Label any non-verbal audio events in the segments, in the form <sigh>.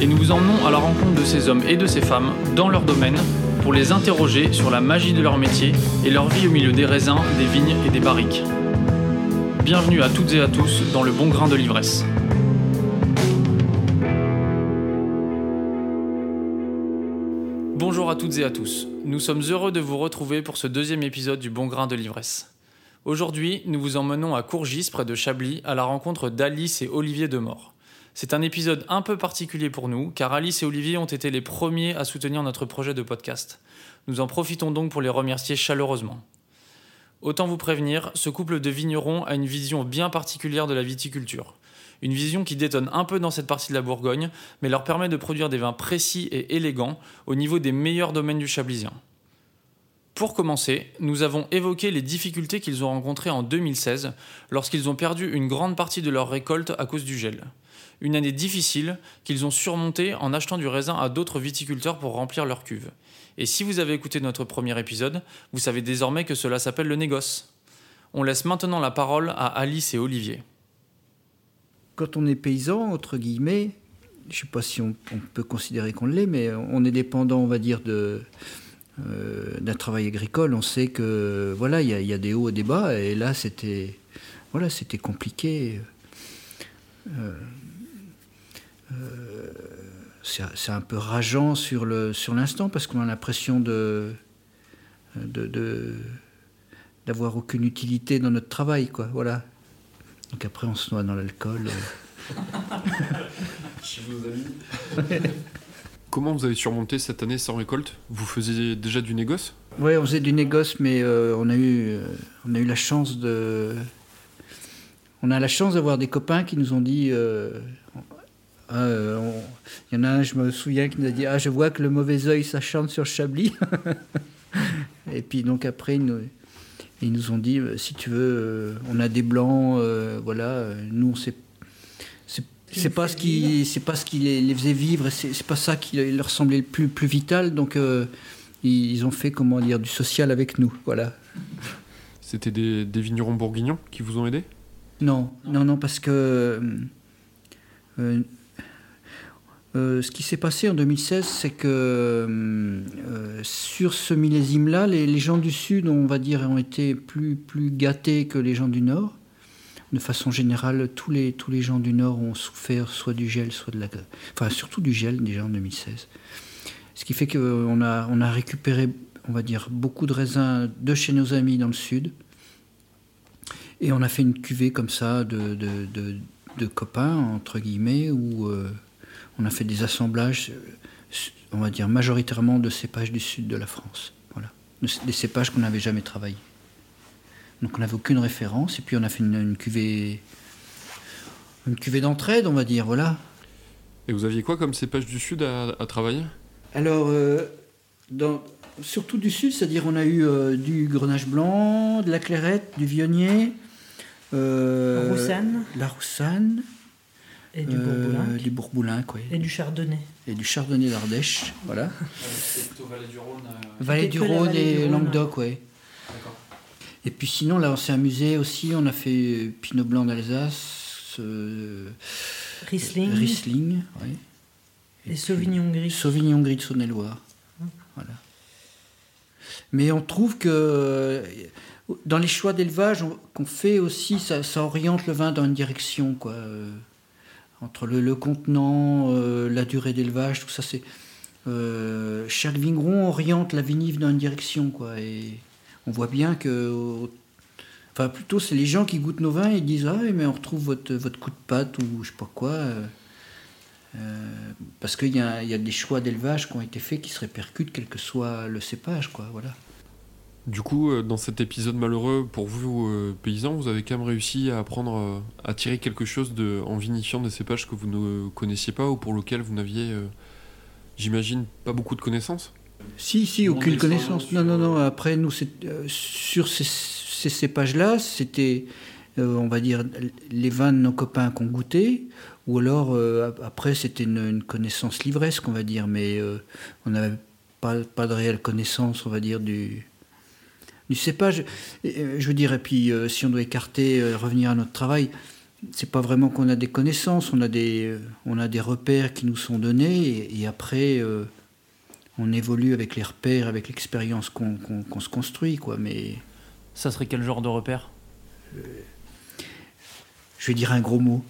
et nous vous emmenons à la rencontre de ces hommes et de ces femmes dans leur domaine pour les interroger sur la magie de leur métier et leur vie au milieu des raisins, des vignes et des barriques. Bienvenue à toutes et à tous dans le bon grain de l'ivresse. Bonjour à toutes et à tous. Nous sommes heureux de vous retrouver pour ce deuxième épisode du Bon Grain de l'Ivresse. Aujourd'hui, nous vous emmenons à Courgis, près de Chablis, à la rencontre d'Alice et Olivier Demort. C'est un épisode un peu particulier pour nous, car Alice et Olivier ont été les premiers à soutenir notre projet de podcast. Nous en profitons donc pour les remercier chaleureusement. Autant vous prévenir, ce couple de vignerons a une vision bien particulière de la viticulture. Une vision qui détonne un peu dans cette partie de la Bourgogne, mais leur permet de produire des vins précis et élégants au niveau des meilleurs domaines du Chablisien. Pour commencer, nous avons évoqué les difficultés qu'ils ont rencontrées en 2016 lorsqu'ils ont perdu une grande partie de leur récolte à cause du gel. Une année difficile qu'ils ont surmontée en achetant du raisin à d'autres viticulteurs pour remplir leurs cuves. Et si vous avez écouté notre premier épisode, vous savez désormais que cela s'appelle le négoce. On laisse maintenant la parole à Alice et Olivier. quand on est paysan, entre guillemets, je ne sais pas si on, on peut considérer qu'on l'est, mais on est dépendant, on va dire, de, d'un travail agricole. On sait que voilà, il y, a- il y a des hauts et des bas, et là, c'était voilà, c'était compliqué. Euh, euh, c'est un peu rageant sur le sur l'instant parce qu'on a l'impression de de- d'avoir aucune utilité dans notre travail, quoi. Voilà. Donc après, on se noie dans l'alcool. <laughs> euh. <laughs> Comment vous avez surmonté cette année sans récolte? Vous faisiez déjà du négoce? Ouais, on faisait du négoce, mais euh, on, a eu, euh, on a eu la chance de. On a la chance d'avoir des copains qui nous ont dit. euh, Il y en a un, je me souviens, qui nous a dit Ah, je vois que le mauvais œil, ça sur Chablis. <laughs> Et puis, donc, après, ils nous, ont dit Si tu veux, on a des blancs, voilà, nous, on sait. c'est- C'est pas, ce qui, c'est pas ce qui les, les faisait vivre, c'est c'est pas ça qui leur semblait le plus, plus vital. Donc, euh, ils ils ont fait, comment dire, du social avec nous. Voilà. C'était des, des vignerons bourguignons qui vous ont aidé? Non, non, non, parce que euh, euh, ce qui s'est passé en 2016, c'est que euh, sur ce millésime-là, les, les gens du Sud, on va dire, ont été plus, plus gâtés que les gens du Nord. De façon générale, tous les, gens du Nord ont souffert soit du gel, soit de la... Enfin, surtout du gel déjà en 2016. Ce qui fait qu'on a, on a récupéré, on va dire, beaucoup de raisins de chez nos amis dans le Sud. Et on a fait une cuvée comme ça de, de, de- copains, entre guillemets, où euh, on a fait des assemblages, euh, on va dire majoritairement de cépages du sud de la France. Voilà. De- Des cépages qu'on n'avait jamais travaillés. Donc on n'avait aucune référence, et puis on a fait une, une cuvée, une cuvée d'entraide, on va dire, voilà. Et vous aviez quoi comme cépage du sud à, à travailler? Alors, euh, dans- surtout du sud, c'est-à-dire on a eu euh, du grenache blanc, de la clairette, du vionnier, euh, Roussanne la roussanne, et du euh, bourboulin les bourboulins, quoi, et du chardonnay. et du chardonnay d'Ardèche, voilà. C'est plutôt Vallée du Rhône. Vallée du Rhône vallée du et Rhône. Languedoc, ouais. D'accord. Et puis sinon, là, on s'est amusé aussi, on a fait euh, Pinot Blanc d'Alsace, euh, Riesling, Riesling, et Sauvignon gris. Sauvignon gris de Saône-et-Loire. Voilà. Mais on trouve que euh, dans les choix d'élevage on- qu'on fait aussi, ça, ça oriente le vin dans une direction, quoi. euh, entre le, le contenant, euh, la durée d'élevage, tout ça, c'est. euh, chaque vigneron oriente la vinif dans une direction, quoi. Et on voit bien que. Enfin, plutôt, c'est les gens qui goûtent nos vins et disent Ah, mais on retrouve votre, coup de pâte ou je sais pas quoi. euh, euh, parce qu'il y, a- des choix d'élevage qui ont été faits qui se répercutent, quel que soit le cépage, quoi. Voilà. Du coup, euh, dans cet épisode malheureux, pour vous, paysans, vous avez quand même réussi à apprendre à tirer quelque chose de, en vinifiant des cépages que vous ne connaissiez pas ou pour lesquels vous n'aviez, j'imagine, pas beaucoup de connaissances? Si, si, aucune connaissance. Non, non, non. Après, nous, euh, sur ces, ces cépages-là, c'était, euh, on va dire, les vins de nos copains qu'on goûtait, ou alors, euh, ap- après, c'était une, une connaissance livresque, on va dire, mais on n'avait pas, pas de réelle connaissance, on va dire, du, du cépage. Et, je veux dire, et puis, si on doit écarter, revenir à notre travail, c'est pas vraiment qu'on a des connaissances, on a des, on a des repères qui nous sont donnés, et, et après. On évolue avec les repères, avec l'expérience qu'on se construit, quoi. Mais Ça serait quel genre de repère? Je vais dire un gros mot.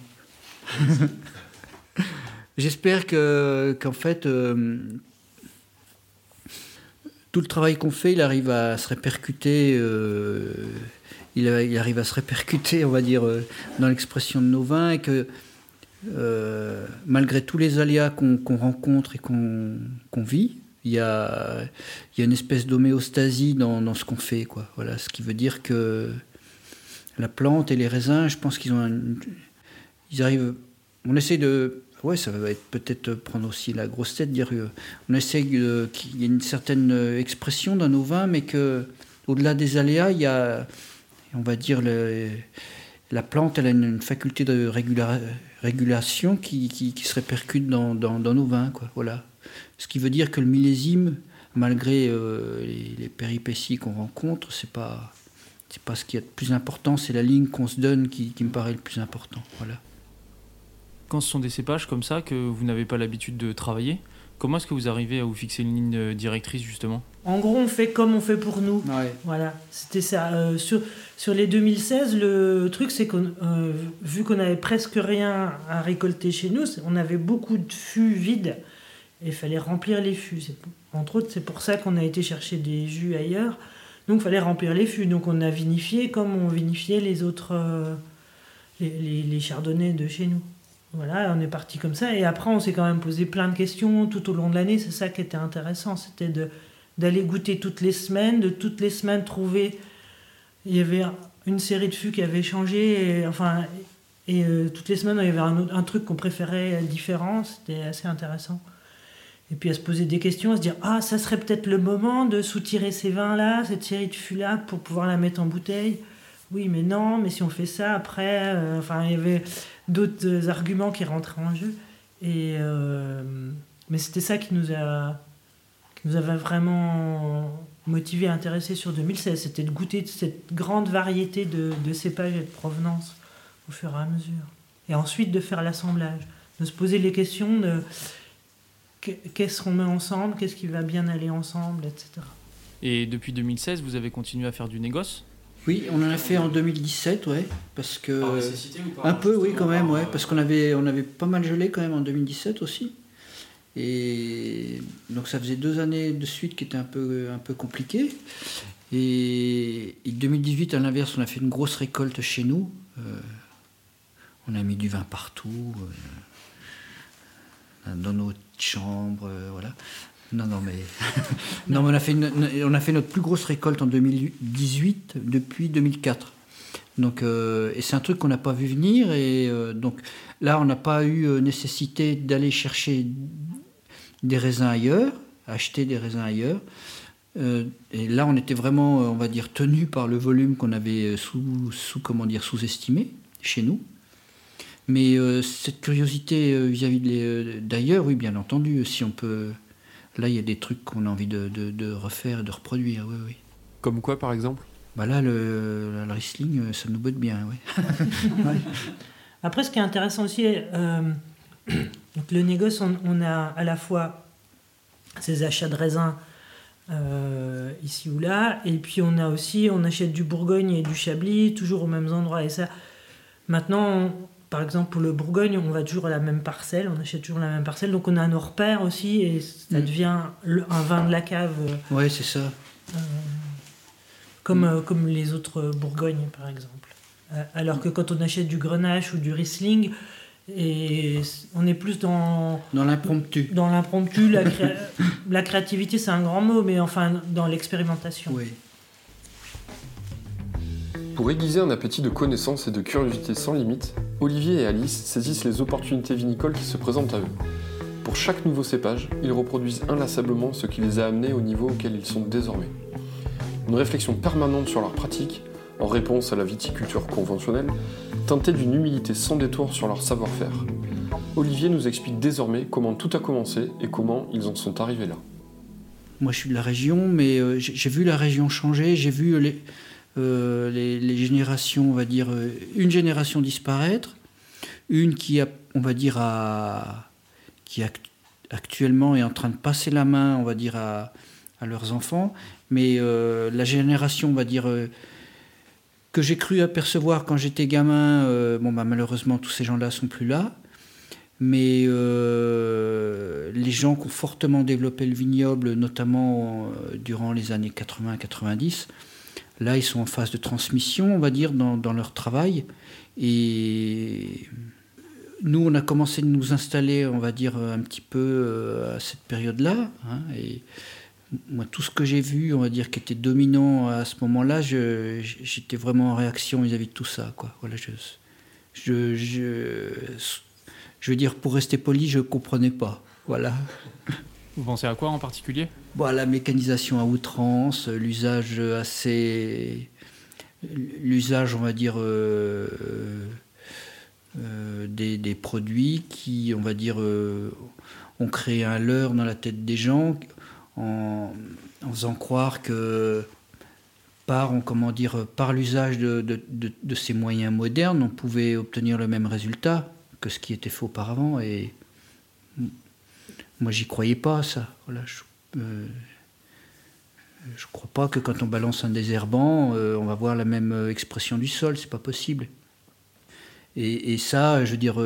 <laughs> J'espère que qu'en fait euh, tout le travail qu'on fait, il arrive à se répercuter. euh, il, arrive à se répercuter, on va dire, euh, dans l'expression de nos vins et que malgré tous les aléas qu'on rencontre et qu'on qu'on vit, il y a, y a une espèce d'homéostasie dans, dans ce qu'on fait. Quoi. Voilà, ce qui veut dire que la plante et les raisins, je pense qu'ils ont un- ils arrivent. On essaie de. Ouais, ça va être peut-être prendre aussi la grosse tête, dire. euh, On essaie qu'il y ait une certaine expression dans nos vins, mais que au-delà des aléas, il y a, on va dire, le- la plante, elle a une, faculté de régula- régulation qui, qui- qui se répercute dans, dans- dans nos vins, quoi. Voilà. Ce qui veut dire que le millésime, malgré euh, les, les péripéties qu'on rencontre, c'est pas c'est pas ce qui est le plus important, c'est la ligne qu'on se donne qui, qui me paraît le plus important. Voilà. Quand ce sont des cépages comme ça que vous n'avez pas l'habitude de travailler, comment est-ce que vous arrivez à vous fixer une ligne euh, directrice justement? En gros, on fait comme on fait pour nous. Voilà, c'était ça. Euh, sur, sur les 2016, le truc, c'est qu'on, euh, vu qu'on avait presque rien à récolter chez nous, on avait beaucoup de fûts vides et il fallait remplir les fûts. Entre autres, c'est pour ça qu'on a été chercher des jus ailleurs. Donc, il fallait remplir les fûts. Donc, on a vinifié comme on vinifiait les autres, euh, les, les, chardonnays de chez nous. Voilà, on est parti comme ça. Et après, on s'est quand même posé plein de questions tout au long de l'année. C'est ça qui était intéressant. C'était d'aller goûter toutes les semaines, de toutes les semaines trouver. Il y avait une série de fûts qui avait changé, et, enfin, et euh, toutes les semaines il y avait un truc qu'on préférait différent, c'était assez intéressant. Et puis à se poser des questions, à se dire ah ça serait peut-être le moment de soutirer ces vins là, cette série de fûts là pour pouvoir la mettre en bouteille. Oui mais non, mais si on fait ça après, euh, enfin il y avait d'autres euh, arguments qui rentraient en jeu. Et euh, mais c'était ça qui nous a qui nous avait vraiment motivé, intéressé sur 2016, c'était de goûter cette grande variété de, cépages et de provenance au fur et à mesure. Et ensuite de faire l'assemblage, de se poser les questions qu'est-ce qu'on met ensemble, qu'est-ce qui va bien aller ensemble, etc. Et depuis 2016, vous avez continué à faire du négoce? Oui, on en a fait en 2017, ouais, parce que un peu, oui, quand même, ouais, parce qu'on avait on avait pas mal gelé quand même en 2017 aussi. Et donc ça faisait deux années de suite qui étaient un peu, un peu compliquées. Et, et 2018, à l'inverse, on a fait une grosse récolte chez nous. Euh, on a mis du vin partout, euh, dans nos chambres, euh, voilà. Non, non, mais, <laughs> non, on, a fait on a fait notre plus grosse récolte en 2018 depuis 2004. Donc, euh, et c'est un truc qu'on n'a pas vu venir. Et euh, donc là, on n'a pas eu nécessité d'aller chercher des raisins ailleurs, acheter des raisins ailleurs. Et là, on était vraiment, on va dire, tenu par le volume qu'on avait sous, sous, comment dire, sous-estimé chez nous. Mais euh, cette curiosité euh, vis-à-vis de les- euh, d'ailleurs, oui, bien entendu, si on peut. Là, il y a des trucs qu'on a envie de, de- de refaire, de reproduire, oui, oui. Comme quoi, par exemple? Bah là, le, le Riesling, euh, ça nous botte bien, oui. <laughs> Après, ce qui est intéressant aussi, euh, <clears throat> donc le négoce, on, on a à la fois ces achats de raisins euh, ici ou là, et puis on a aussi, on achète du Bourgogne et du Chablis, toujours aux mêmes endroits. Et ça, maintenant, on- par exemple, pour le Bourgogne, on va toujours à la même parcelle, on achète toujours la même parcelle, donc on a nos repères aussi, et ça Mm. devient le- un vin de la cave. euh, Ouais, c'est ça. comme, euh, comme les autres Bourgognes, par exemple. Euh, alors que quand on achète du Grenache ou du Riesling, et on est plus dans, Dans l'impromptu. dans l'impromptu, la, <laughs> la créativité c'est un grand mot, mais enfin dans l'expérimentation. Oui. Pour aiguiser un appétit de connaissance et de curiosité sans limite, Olivier et Alice saisissent les opportunités vinicoles qui se présentent à eux. Pour chaque nouveau cépage, ils reproduisent inlassablement ce qui les a amenés au niveau auquel ils sont désormais. Une réflexion permanente sur leur pratique, en réponse à la viticulture conventionnelle, teintée d'une humilité sans détour sur leur savoir-faire. Olivier nous explique désormais comment tout a commencé et comment ils en sont arrivés là. Moi, je suis de la région, mais euh, j'ai vu la région changer. J'ai vu les, euh, les, générations, on va dire, euh, une génération disparaître, une qui, a, on va dire, a, qui actuellement est en train de passer la main, on va dire, à, à leurs enfants. Mais la génération, on va dire, que j'ai cru apercevoir quand j'étais gamin, bon, bah, malheureusement, tous ces gens-là sont plus là mais euh, les gens qui ont fortement développé le vignoble, notamment euh, durant les années 80-90, là, ils sont en phase de transmission, on va dire, dans, leur travail. Et nous, on a commencé de nous installer, on va dire, un petit peu euh, à cette période-là. Hein, et moi, tout ce que j'ai vu, on va dire, qui était dominant à ce moment-là, j'étais vraiment en réaction vis-à-vis de tout ça. Quoi. Voilà, je, je, je je veux dire, pour rester poli, je ne comprenais pas. Voilà. Vous pensez à quoi en particulier? Bon, La mécanisation à outrance, l'usage assez. L'usage, on va dire, euh, euh, des, produits qui, on va dire, euh, ont créé un leurre dans la tête des gens en, faisant croire que par, comment dire, par l'usage de, de, ces moyens modernes, on pouvait obtenir le même résultat que ce qui était fait auparavant. Et moi, j'y croyais pas, ça. Voilà, je, euh, je crois pas que quand on balance un désherbant, euh, on va voir la même euh, expression du sol. C'est pas possible. Et, ça, je veux dire,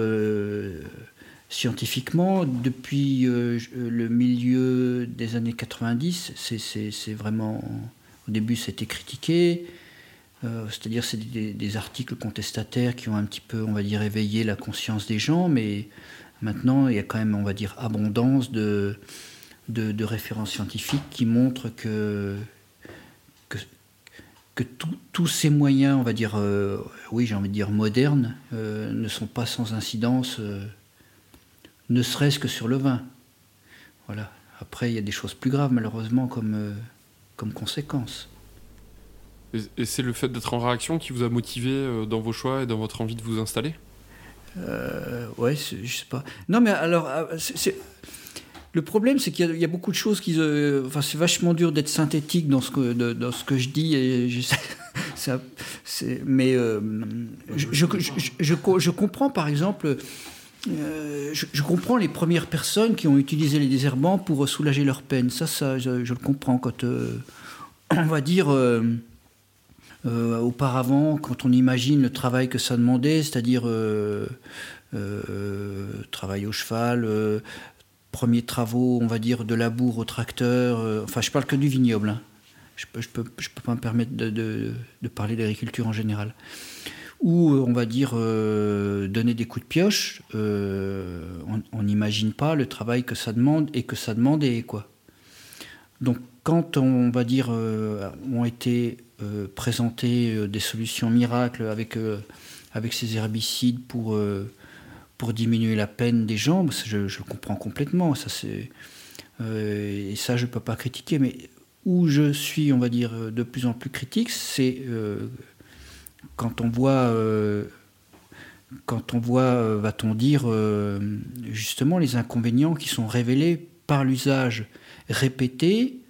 scientifiquement, depuis le milieu des années 90, c'est vraiment. Au début, c'était critiqué. Euh, c'est-à-dire c'est des, articles contestataires qui ont un petit peu, on va dire, éveillé la conscience des gens, mais maintenant il y a quand même, on va dire, abondance de, de, références scientifiques qui montrent que, que, tous ces moyens, on va dire, euh, oui j'ai envie de dire modernes, euh, ne sont pas sans incidence, ne serait-ce que sur le vin. Voilà. Après, il y a des choses plus graves, malheureusement, comme, comme conséquence. Et, c'est le fait d'être en réaction qui vous a motivé euh, dans vos choix et dans votre envie de vous installer? Euh, Ouais, je sais pas. Non, mais alors, euh, le problème, c'est qu'il y, a beaucoup de choses qui. Euh, enfin, c'est vachement dur d'être synthétique dans ce que, dans ce que je dis. Et <laughs> ça, mais je, je, je, je, comprends, par exemple. je, comprends les premières personnes qui ont utilisé les désherbants pour soulager leur peine. Ça, ça je, le comprends quand, on va dire, euh, auparavant, quand on imagine le travail que ça demandait, c'est-à-dire euh, euh, travail au cheval, premiers travaux, on va dire, de labour au tracteur, enfin je parle que du vignoble, hein. je ne peux, pas me permettre de, parler d'agriculture en général. Ou on va dire donner des coups de pioche, on n'imagine pas le travail que ça demande et que ça demandait. Quoi. Donc quand on va dire ont été euh, présenter euh, des solutions miracles avec, euh, ces herbicides pour, diminuer la peine des gens, je, je comprends complètement. Ça, c'est, et ça, je ne peux pas critiquer. Mais où je suis, on va dire, de plus en plus critique, c'est quand on voit quand on voit, va-t-on dire, justement les inconvénients qui sont révélés par l'usage répété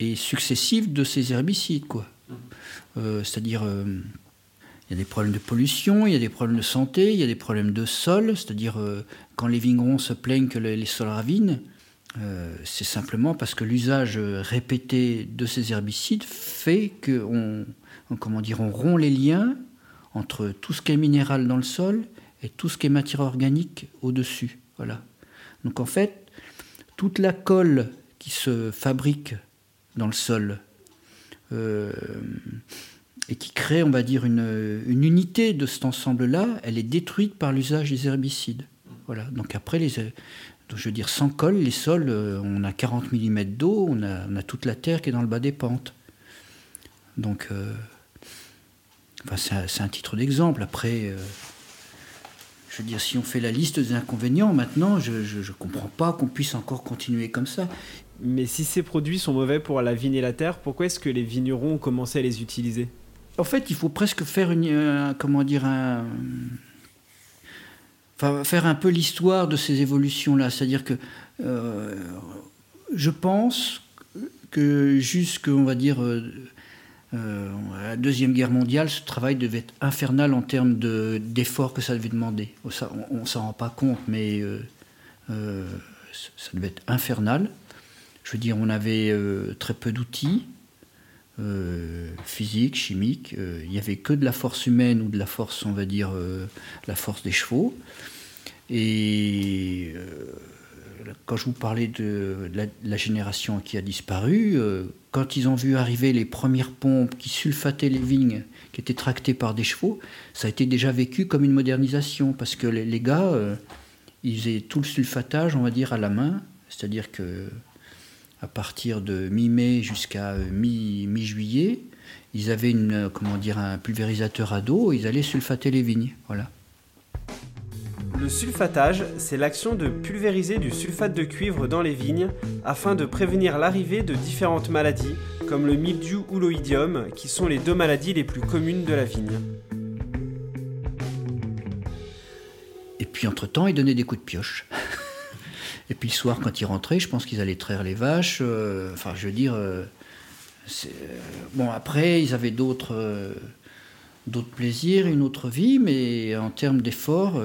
et successives de ces herbicides. Quoi. Euh, c'est-à-dire, euh, il y a des problèmes de pollution, il y a des problèmes de santé, il y a des problèmes de sol, c'est-à-dire euh, quand les vignerons se plaignent que les, sols ravinent, c'est simplement parce que l'usage répété de ces herbicides fait qu'on comment dire, on rompt les liens entre tout ce qui est minéral dans le sol et tout ce qui est matière organique au-dessus. Voilà. Donc en fait, toute la colle qui se fabrique dans le sol. Euh, et qui crée, on va dire, une, unité de cet ensemble-là, elle est détruite par l'usage des herbicides. Voilà. Donc après, les, je veux dire, sans colle, les sols, euh, on a 40 mm d'eau, on a, on a, toute la terre qui est dans le bas des pentes. Donc, euh, Enfin, c'est un, titre d'exemple. Après, je veux dire, si on fait la liste des inconvénients, maintenant, je ne comprends pas qu'on puisse encore continuer comme ça. Mais si ces produits sont mauvais pour la vigne et la terre, pourquoi est-ce que les vignerons ont commencé à les utiliser? En fait, il faut presque faire une, comment dire un, faire un peu l'histoire de ces évolutions-là. C'est-à-dire que euh, je pense que jusque, on va dire, euh, euh, la Deuxième Guerre mondiale, ce travail devait être infernal en termes d'efforts que ça devait demander. on ne s'en rend pas compte, mais ça devait être infernal. Je veux dire, on avait très peu d'outils. physiques, chimiques, il n'y avait que de la force humaine ou de la force, on va dire, la force des chevaux. Et quand je vous parlais de la, génération qui a disparu, euh, quand ils ont vu arriver les premières pompes qui sulfataient les vignes, qui étaient tractées par des chevaux, ça a été déjà vécu comme une modernisation, parce que les, gars, euh, ils faisaient tout le sulfatage, on va dire, à la main, c'est-à-dire que à partir de mi-mai jusqu'à euh, mi-juillet, ils avaient une, comment dire, un pulvérisateur à dos, ils allaient sulfater les vignes, voilà. Le sulfatage, c'est l'action de pulvériser du sulfate de cuivre dans les vignes afin de prévenir l'arrivée de différentes maladies comme le mildiou ou l'oïdium qui sont les deux maladies les plus communes de la vigne. Et puis entre-temps, ils donnaient des coups de pioche. <laughs> Et puis le soir, quand ils rentraient, je pense qu'ils allaient traire les vaches. Euh, enfin, je veux dire. Euh, euh, bon, après, ils avaient d'autres plaisirs, une autre vie, mais en termes d'efforts,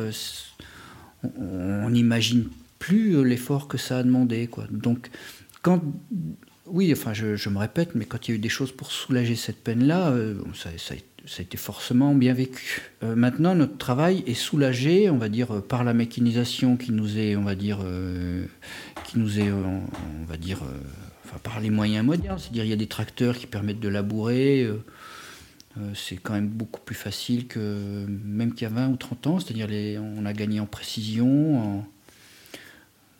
on n'imagine plus l'effort que ça a demandé. Quoi. Donc, quand, oui, enfin, je, me répète, mais quand il y a eu des choses pour soulager cette peine-là, euh, ça, a été forcément bien vécu. Euh, maintenant, notre travail est soulagé, on va dire, par la mécanisation qui nous est, on va dire, euh, qui nous est, on, va dire, enfin, par les moyens modernes. C'est-à-dire, il y a des tracteurs qui permettent de labourer. Euh, c'est quand même beaucoup plus facile que même qu'il y a 20 ou 30 ans, c'est-à-dire on a gagné en précision.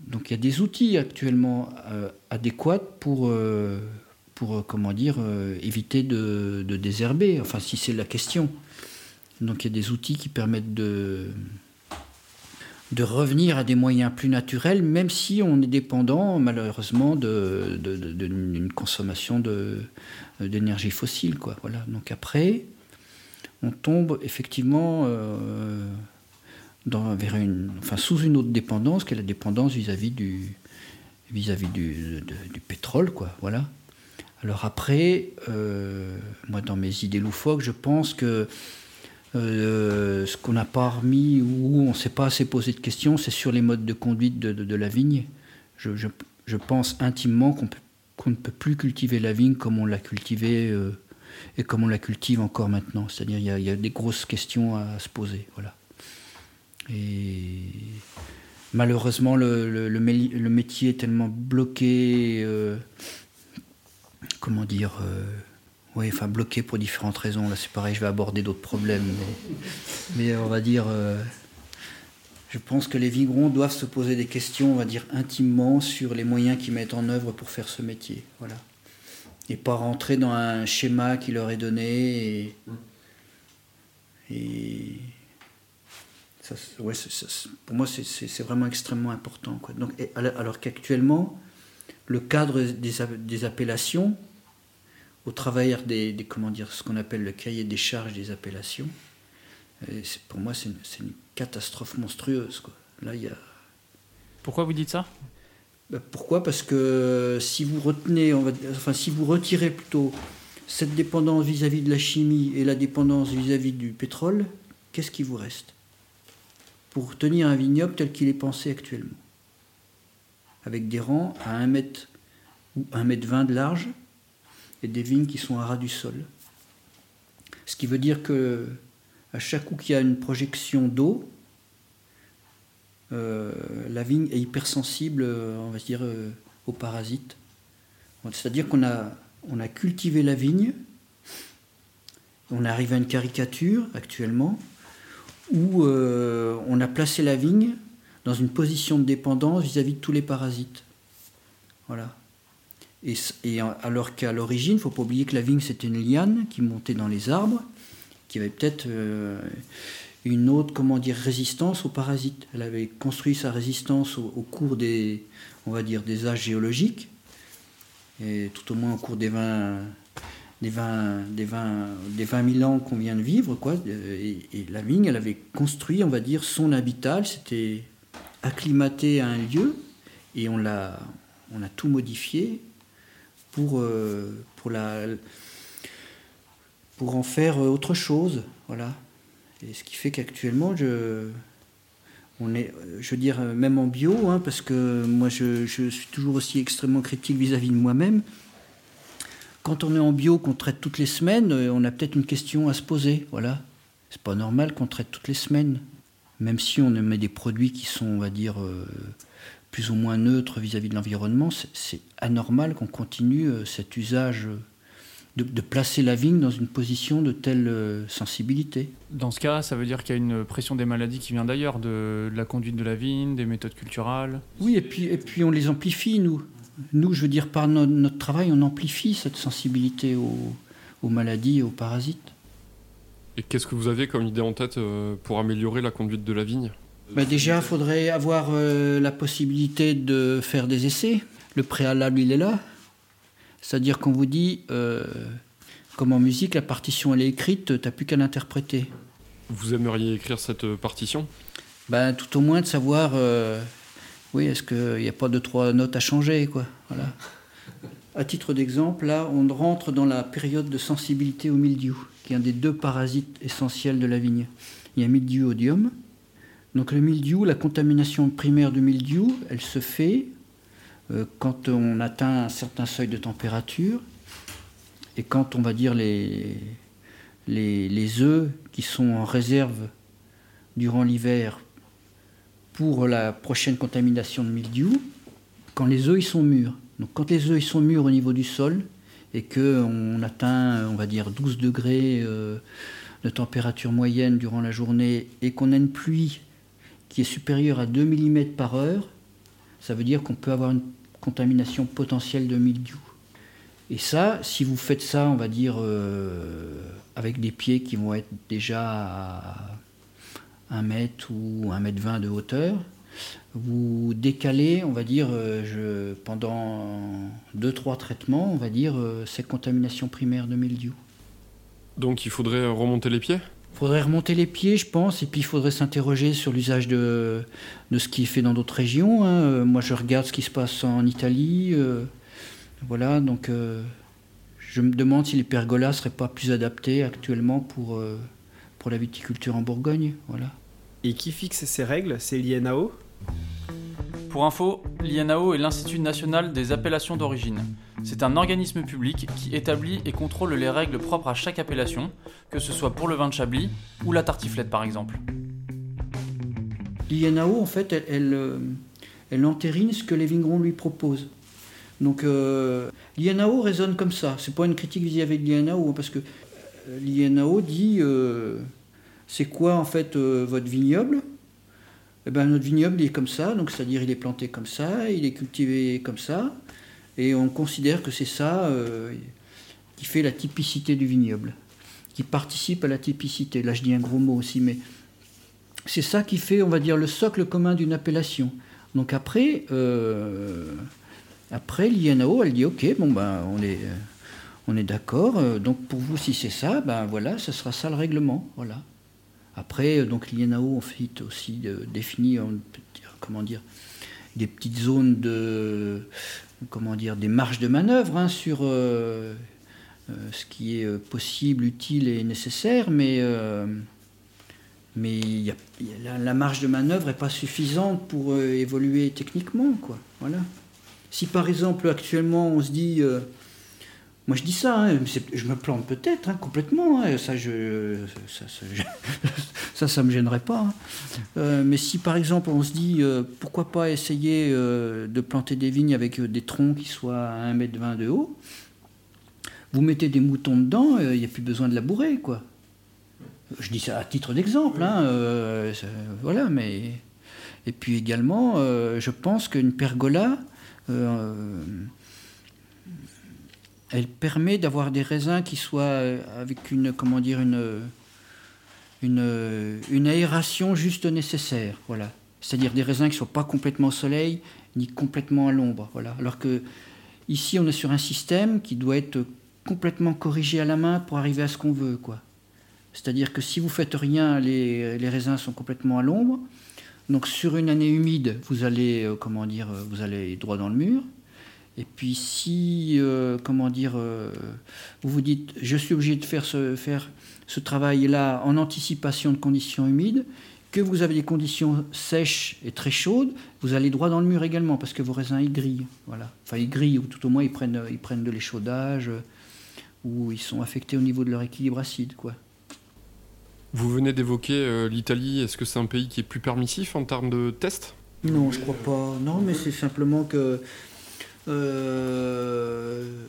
Donc il y a des outils actuellement euh, adéquats pour, euh, pour comment dire, éviter de, de, désherber, enfin si c'est la question. Donc il y a des outils qui permettent de, de revenir à des moyens plus naturels, même si on est dépendant malheureusement d'une consommation de, euh, d'énergie fossile. Quoi. Voilà. Donc après, on tombe effectivement euh, dans, vers une, enfin, sous une autre dépendance, qui est la dépendance vis-à-vis du, vis-à-vis du, du, pétrole. Quoi. Voilà. Alors après, euh, moi dans mes idées loufoques, je pense que ce qu'on n'a pas remis ou on ne s'est pas assez posé de questions, c'est sur les modes de conduite de, la vigne. Je, pense intimement qu'on ne peut plus cultiver la vigne comme on l'a cultivée euh, et comme on la cultive encore maintenant. C'est-à-dire il y, a des grosses questions à, se poser. Voilà. Et malheureusement, le, métier est tellement bloqué, euh, comment dire, euh, oui, enfin bloqué pour différentes raisons. Là, c'est pareil, je vais aborder d'autres problèmes, mais, mais on va dire je pense que les vignerons doivent se poser des questions, on va dire, intimement sur les moyens qu'ils mettent en œuvre pour faire ce métier. Voilà. Et pas rentrer dans un schéma qui leur est donné. Et, ça, pour moi, c'est vraiment extrêmement important. Alors qu'actuellement, le cadre des, appellations, au travers des, comment dire, ce qu'on appelle le cahier des charges des appellations, pour moi, c'est une, catastrophe monstrueuse. Quoi. Là, il y a... Pourquoi vous dites ça? Bah, Pourquoi? Parce que si vous retenez, on va, enfin, si vous retirez plutôt cette dépendance vis-à-vis de la chimie et la dépendance vis-à-vis du pétrole, qu'est-ce qui vous reste? Pour tenir un vignoble tel qu'il est pensé actuellement Avec des rangs à 1 mètre ou 1 mètre 20 de large et des vignes qui sont à ras du sol. Ce qui veut dire que à chaque coup qu'il y a une projection d'eau, euh, la vigne est hypersensible, euh, on va dire, euh, aux parasites. C'est-à-dire qu'on a, on a cultivé la vigne, on arrive à une caricature actuellement, où on a placé la vigne dans une position de dépendance vis-à-vis de tous les parasites. Voilà. Et, et alors qu'à l'origine, il ne faut pas oublier que la vigne, c'était une liane qui montait dans les arbres, qui avait peut-être une autre, comment dire, résistance aux parasites. Elle avait construit sa résistance au, cours des, on va dire, des âges géologiques, et tout au moins au cours des 20, des 20, des 20, des 20 000 ans qu'on vient de vivre, quoi. Et, la vigne, elle avait construit, on va dire, son habitat, c'était acclimaté à un lieu, et on l'a, a tout modifié pour, euh, en faire autre chose, voilà. Et ce qui fait qu'actuellement, je, on veux dire, même en bio, hein, parce que moi je, suis toujours aussi extrêmement critique vis-à-vis de moi-même. Quand on est en bio, qu'on traite toutes les semaines, euh, on a peut-être une question à se poser. Voilà. C'est pas normal qu'on traite toutes les semaines. Même si on met des produits qui sont, on va dire, euh, plus ou moins neutres vis-à-vis de l'environnement, c'est anormal qu'on continue euh, cet usage de, placer la vigne dans une position de telle euh, sensibilité. Dans ce cas, ça veut dire qu'il y a une pression des maladies qui vient d'ailleurs, de, la conduite de la vigne, des méthodes culturelles. Oui, et puis, et puis on les amplifie, nous. Nous, je veux dire, par notre travail, on amplifie cette sensibilité aux, maladies et aux parasites. Et qu'est-ce que vous avez comme idée en tête euh, pour améliorer la conduite de la vigne? Bah Déjà, il faudrait avoir euh, la possibilité de faire des essais. Le préalable, il est là. C'est-à-dire qu'on vous dit, euh, comme en musique, la partition elle est écrite, tu n'as plus qu'à l'interpréter. Vous aimeriez écrire cette partition? Ben, Tout au moins de savoir, euh, oui, est-ce qu'il n'y a pas deux, trois notes à changer quoi. Voilà. À titre d'exemple, là, on rentre dans la période de sensibilité au mildiou, qui est un des deux parasites essentiels de la vigne. Il y a mildiou odium. Donc le mildiou, la contamination primaire du mildiou, elle se fait euh, quand on atteint un certain seuil de température et quand on va dire les, les, œufs qui sont en réserve durant l'hiver pour la prochaine contamination de mildiou, quand les œufs sont mûrs. Donc quand les œufs sont mûrs au niveau du sol et qu'on atteint, on va dire, 12 degrés euh, de température moyenne durant la journée et qu'on a une pluie qui est supérieure à 2 mm par heure, ça veut dire qu'on peut avoir une contamination potentielle de mildiou. Et ça, si vous faites ça, on va dire, euh, avec des pieds qui vont être déjà à 1 mètre ou 1 mètre 20 de hauteur, vous décalez, on va dire, euh, je, pendant 2-3 traitements, on va dire, euh, ces contaminations primaires de mildiou. Donc il faudrait remonter les pieds? Il faudrait remonter les pieds, je pense, et puis il faudrait s'interroger sur l'usage de, de ce qui est fait dans d'autres régions. Hein. Euh, moi, je regarde ce qui se passe en Italie. Euh, voilà, donc euh, je me demande si les pergolas ne seraient pas plus adaptés actuellement pour, pour la viticulture en Bourgogne. Voilà. Et qui fixe ces règles? C'est l'INAO? Pour info, l'INAO est l'Institut national des appellations d'origine. C'est un organisme public qui établit et contrôle les règles propres à chaque appellation, que ce soit pour le vin de Chablis ou la tartiflette par exemple. L'INAO, en fait, elle, euh, elle, entérine ce que les vignerons lui proposent. Donc euh, l'INAO raisonne comme ça. C'est pas une critique vis-à-vis de l'INAO, hein, parce que euh, l'INAO dit c'est quoi en fait votre vignoble? Eh ben, notre vignoble est comme ça, donc c'est-à-dire il est planté comme ça, il est cultivé comme ça, et on considère que c'est ça euh, qui fait la typicité du vignoble, qui participe à la typicité. Là je dis un gros mot aussi, mais c'est ça qui fait, on va dire, le socle commun d'une appellation. Donc après, euh, après l'INAO, elle dit ok, bon ben on est, on est d'accord. Euh, donc pour vous, si c'est ça, ben voilà, ce sera ça le règlement, voilà. Après, euh, donc l'INAO fait aussi euh, définit, comment dire, des petites zones de, comment dire, des marges de manœuvre hein, sur euh, ce qui est possible, utile et nécessaire, mais mais la, marge de manœuvre n'est pas suffisante pour évoluer techniquement, quoi. Voilà. Si par exemple actuellement on se dit moi je dis ça, hein, je me plante peut-être hein, complètement, hein, ça, je, ça, <laughs> ça, ça, me gênerait pas. Euh, mais si par exemple on se dit euh, pourquoi pas essayer euh, de planter des vignes avec des troncs qui soient à 1m20 de haut, vous mettez des moutons dedans, il n'y a plus besoin de labourer quoi. Je dis ça à titre d'exemple, voilà, mais. Et puis également, je pense qu'une pergola elle permet d'avoir des raisins qui soient euh, avec une comment dire une une, aération juste nécessaire. Voilà. C'est-à-dire des raisins qui ne sont pas complètement au soleil ni complètement à l'ombre. Voilà. Alors que ici, on est sur un système qui doit être complètement corrigé à la main pour arriver à ce qu'on veut. Quoi. C'est-à-dire que si vous faites rien, les, les raisins sont complètement à l'ombre. Donc sur une année humide, vous allez, euh, comment dire, euh, vous allez droit dans le mur. Et puis si, euh, comment dire, vous vous dites, je suis obligé de faire ce, faire ce travail-là en anticipation de conditions humides, que vous avez des conditions sèches et très chaudes, vous allez droit dans le mur également, parce que vos raisins, ils grillent. Voilà. Enfin, ils grillent, ou tout au moins, ils prennent, ils prennent de l'échaudage, ou ils sont affectés au niveau de leur équilibre acide, quoi. Vous venez d'évoquer euh, l'Italie. Est-ce que c'est un pays qui est plus permissif en termes de tests? Non, je crois pas. Non, mais c'est simplement que. Euh,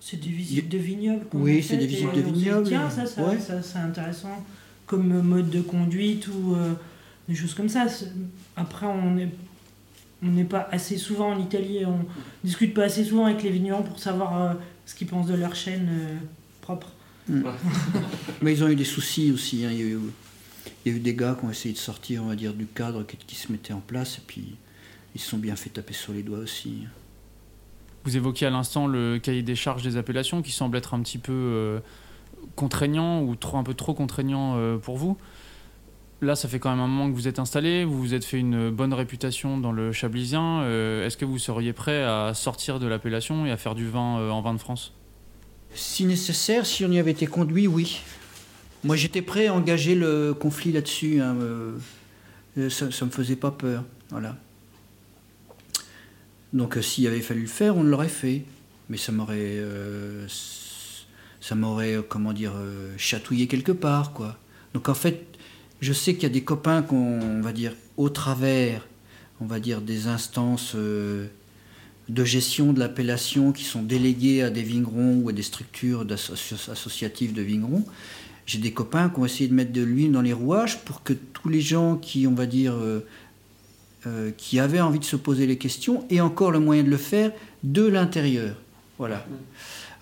c'est des visites de vignobles. Oui, c'est des visites de vignobles. Tiens, ça, ça, c'est intéressant comme mode de conduite ou euh, des choses comme ça. Après, on n'est on n'est pas assez souvent en Italie, on discute pas assez souvent avec les vignerons pour savoir ce qu'ils pensent de leur chaîne propre. Mm. <laughs> Mais ils ont eu des soucis aussi. Hein. Il, y a eu, il, y a eu, des gars qui ont essayé de sortir, on va dire, du cadre qui, se mettait en place, et puis ils se sont bien fait taper sur les doigts aussi. Vous évoquiez à l'instant le cahier des charges des appellations qui semble être un petit peu euh, contraignant ou trop, un peu trop contraignant euh, pour vous. Là, ça fait quand même un moment que vous êtes installé, vous vous êtes fait une bonne réputation dans le Chablisien. Euh, est-ce que vous seriez prêt à sortir de l'appellation et à faire du vin en vin de France? Si nécessaire, si on y avait été conduit, oui. Moi, j'étais prêt à engager le conflit là-dessus. Hein, euh, ça ne me faisait pas peur. Voilà. Donc, euh, s'il avait fallu le faire, on l'aurait fait. Mais ça m'aurait. Euh, ça m'aurait, comment dire, chatouillé quelque part, quoi. Donc, en fait, je sais qu'il y a des copains qu'on va dire au travers, on va dire, des instances de gestion de l'appellation qui sont délégués à des vignerons ou à des structures associatives de vignerons. J'ai des copains qui ont essayé de mettre de l'huile dans les rouages pour que tous les gens qui, on va dire, euh, euh, qui avaient envie de se poser les questions aient encore le moyen de le faire de l'intérieur. Voilà.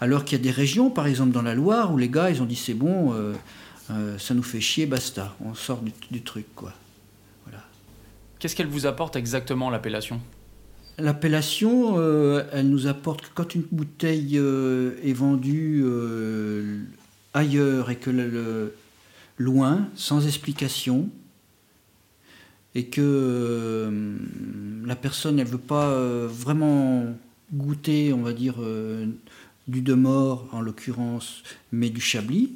Alors qu'il y a des régions, par exemple dans la Loire, où les gars, ils ont dit c'est bon, euh, ça nous fait chier, basta, on sort du, du truc, quoi. Voilà. Qu'est-ce qu'elle vous apporte exactement l'appellation? L'appellation, euh, elle nous apporte que quand une bouteille euh, est vendue euh, ailleurs et que le, loin, sans explication, et que la personne, elle veut pas vraiment goûter, on va dire, du mort en l'occurrence, mais du chablis,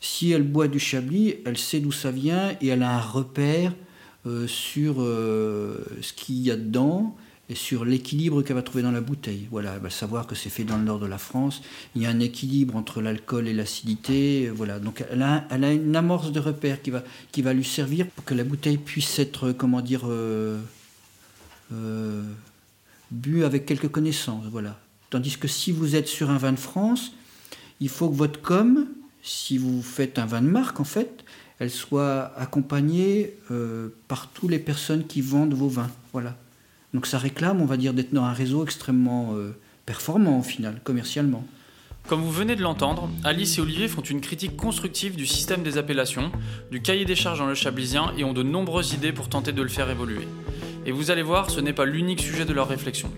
si elle boit du chablis, elle sait d'où ça vient et elle a un repère sur ce qu'il y a dedans sur l'équilibre qu'elle va trouver dans la bouteille. Voilà, elle va savoir que c'est fait dans le nord de la France. Il y a un équilibre entre l'alcool et l'acidité. Voilà, donc elle a, une amorce de repère qui va, qui va lui servir pour que la bouteille puisse être, comment dire, euh, euh, bu avec quelques connaissances. Voilà. Tandis que si vous êtes sur un vin de France, il faut que votre com, si vous faites un vin de marque en fait, elle soit accompagnée euh, par toutes les personnes qui vendent vos vins. Voilà. Donc ça réclame, on va dire, d'être dans un réseau extrêmement euh, performant au final, commercialement. Comme vous venez de l'entendre, Alice et Olivier font une critique constructive du système des appellations, du cahier des charges dans le Chablisien et ont de nombreuses idées pour tenter de le faire évoluer. Et vous allez voir, ce n'est pas l'unique sujet de leur réflexion.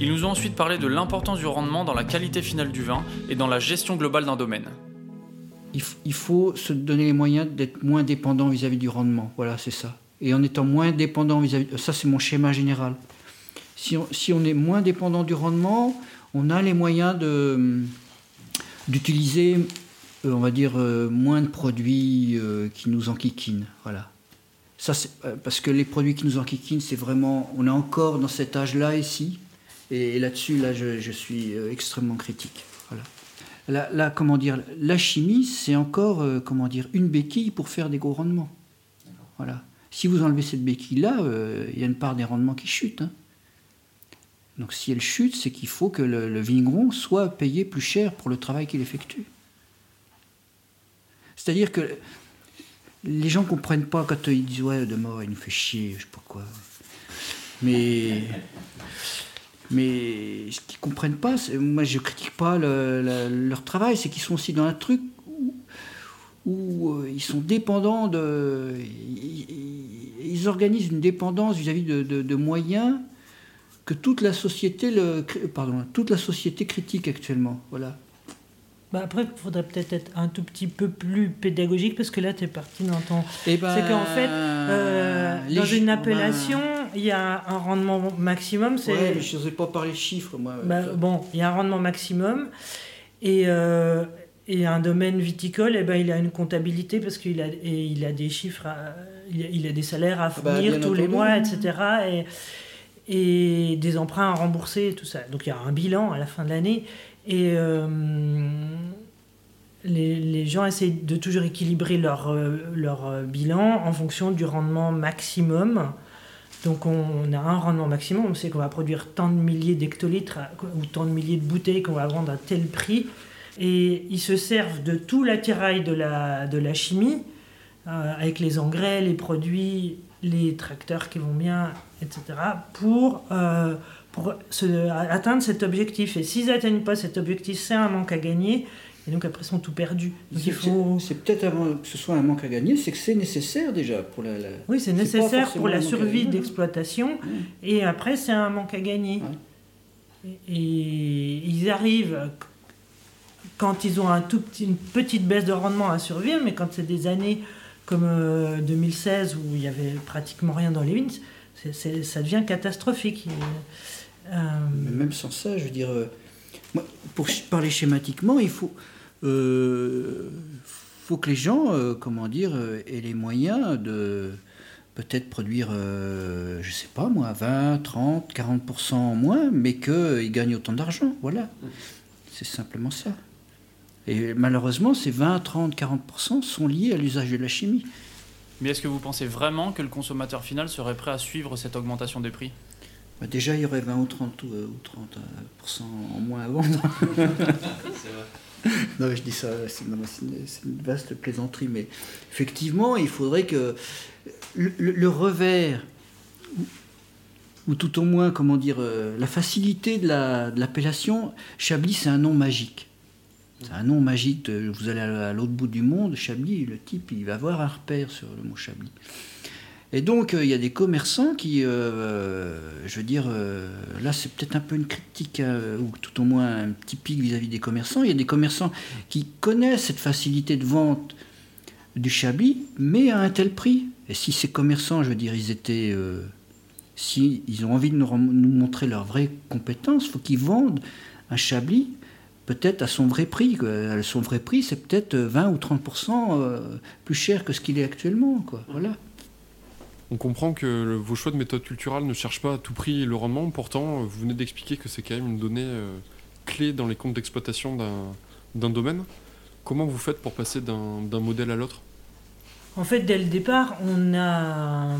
Ils nous ont ensuite parlé de l'importance du rendement dans la qualité finale du vin et dans la gestion globale d'un domaine. Il, faut se donner les moyens d'être moins dépendant vis-à-vis du rendement. Voilà, c'est ça. Et en étant moins dépendant vis-à-vis... -vis... Ça, c'est mon schéma général si on, est moins dépendant du rendement, on a les moyens d'utiliser, euh, on va dire, euh, moins de produits euh, qui nous enquiquinent. Voilà. Ça, parce que les produits qui nous enquiquinent, c'est vraiment, on est encore dans cet âge-là ici, et, là-dessus, là, je, suis extrêmement critique. Voilà. Là, comment dire, la chimie, c'est encore, comment dire, une béquille pour faire des gros rendements. Voilà. Si vous enlevez cette béquille-là, il y a une part des rendements qui chute. Hein. Donc si elle chute, c'est qu'il faut que le, vigneron soit payé plus cher pour le travail qu'il effectue. C'est-à-dire que les gens ne comprennent pas quand ils disent ouais de mort il nous fait chier, je sais pas quoi. Mais mais ce qu'ils comprennent pas, moi je critique pas leur travail, c'est qu'ils sont aussi dans un truc où ils sont dépendants de. Ils, organisent une dépendance vis-à-vis de, moyens que toute la société, le, pardon, toute la société critique actuellement. Voilà. Bah après, il faudrait peut-être être un tout petit peu plus pédagogique parce que là, tu es parti dans ton. Eh ben, c'est qu'en fait, euh, dans une appellation, il y a un rendement maximum. Ouais, je n'osais pas parler chiffres, moi. Bah, bon, il y a un rendement maximum. Et, euh, et un domaine viticole, eh ben, il a une comptabilité parce qu'il a, et il a des chiffres, il, a, des salaires à ah bah, fournir tous les mois, etc. Et, et des emprunts à rembourser, tout ça. Donc il y a un bilan à la fin de l'année. Et euh, les, les, gens essayent de toujours équilibrer leur, euh, leur euh, bilan en fonction du rendement maximum. Donc on, a un rendement maximum, on sait qu'on va produire tant de milliers d'hectolitres ou tant de milliers de bouteilles qu'on va vendre à tel prix. Et ils se servent de tout l'attirail de la, de la chimie, avec les engrais, les produits, les tracteurs qui vont bien, etc., pour pour atteindre cet objectif. Et s'ils n'atteignent pas cet objectif, c'est un manque à gagner. Et donc après, ils sont tout perdus. C'est peut-être avant que ce soit un manque à gagner, c'est que c'est nécessaire déjà pour la. oui, c'est nécessaire pour la survie d'exploitation. Et après, c'est un manque à gagner. Et, ils arrivent quand ils ont un tout petit, une petite baisse de rendement à survivre, mais quand c'est des années comme 2016 euh, où il n'y avait pratiquement rien dans les vignes, ça devient catastrophique. Euh, même sans ça, je veux dire, euh, pour parler schématiquement, il faut, euh, faut que les gens, comment dire, aient les moyens de peut-être produire, je sais pas moi, 20, 30, 40% en moins, mais qu'ils gagnent autant d'argent. Voilà. C'est simplement ça. Et malheureusement, ces 20, 30, 40% sont liés à l'usage de la chimie. Mais est-ce que vous pensez vraiment que le consommateur final serait prêt à suivre cette augmentation des prix? Bah, déjà, il y aurait 20 ou 30, ou, 30 euh, en moins à vendre. <laughs> c'est vrai. Non, je dis ça, c'est une, vaste plaisanterie, mais effectivement, il faudrait que le, revers, ou, tout au moins, comment dire, euh, la facilité de l'appellation, Chablis, c'est un nom magique. Un nom magique. vous allez à l'autre bout du monde, Chablis, le type, il va avoir un repère sur le mot Chablis. Et donc, euh, il y a des commerçants qui, euh, euh, je veux dire, là, c'est peut-être un peu une critique, ou tout au moins un petit vis-à-vis des commerçants. Il y a des commerçants qui connaissent cette facilité de vente du chablis, mais à un tel prix. Et si ces commerçants, je veux dire, ils étaient. si ils ont envie de nous, montrer leurs vraies compétences, il faut qu'ils vendent un chablis peut-être à son vrai prix. Son vrai prix, c'est peut-être 20 ou 30% plus cher que ce qu'il est actuellement. Quoi. Voilà. On comprend que vos choix de méthode culturelle ne cherchent pas à tout prix le rendement. Pourtant, vous venez d'expliquer que c'est quand même une donnée euh, clé dans les comptes d'exploitation d'un domaine. Comment vous faites pour passer d'un modèle à l'autre? En fait, dès le départ, on a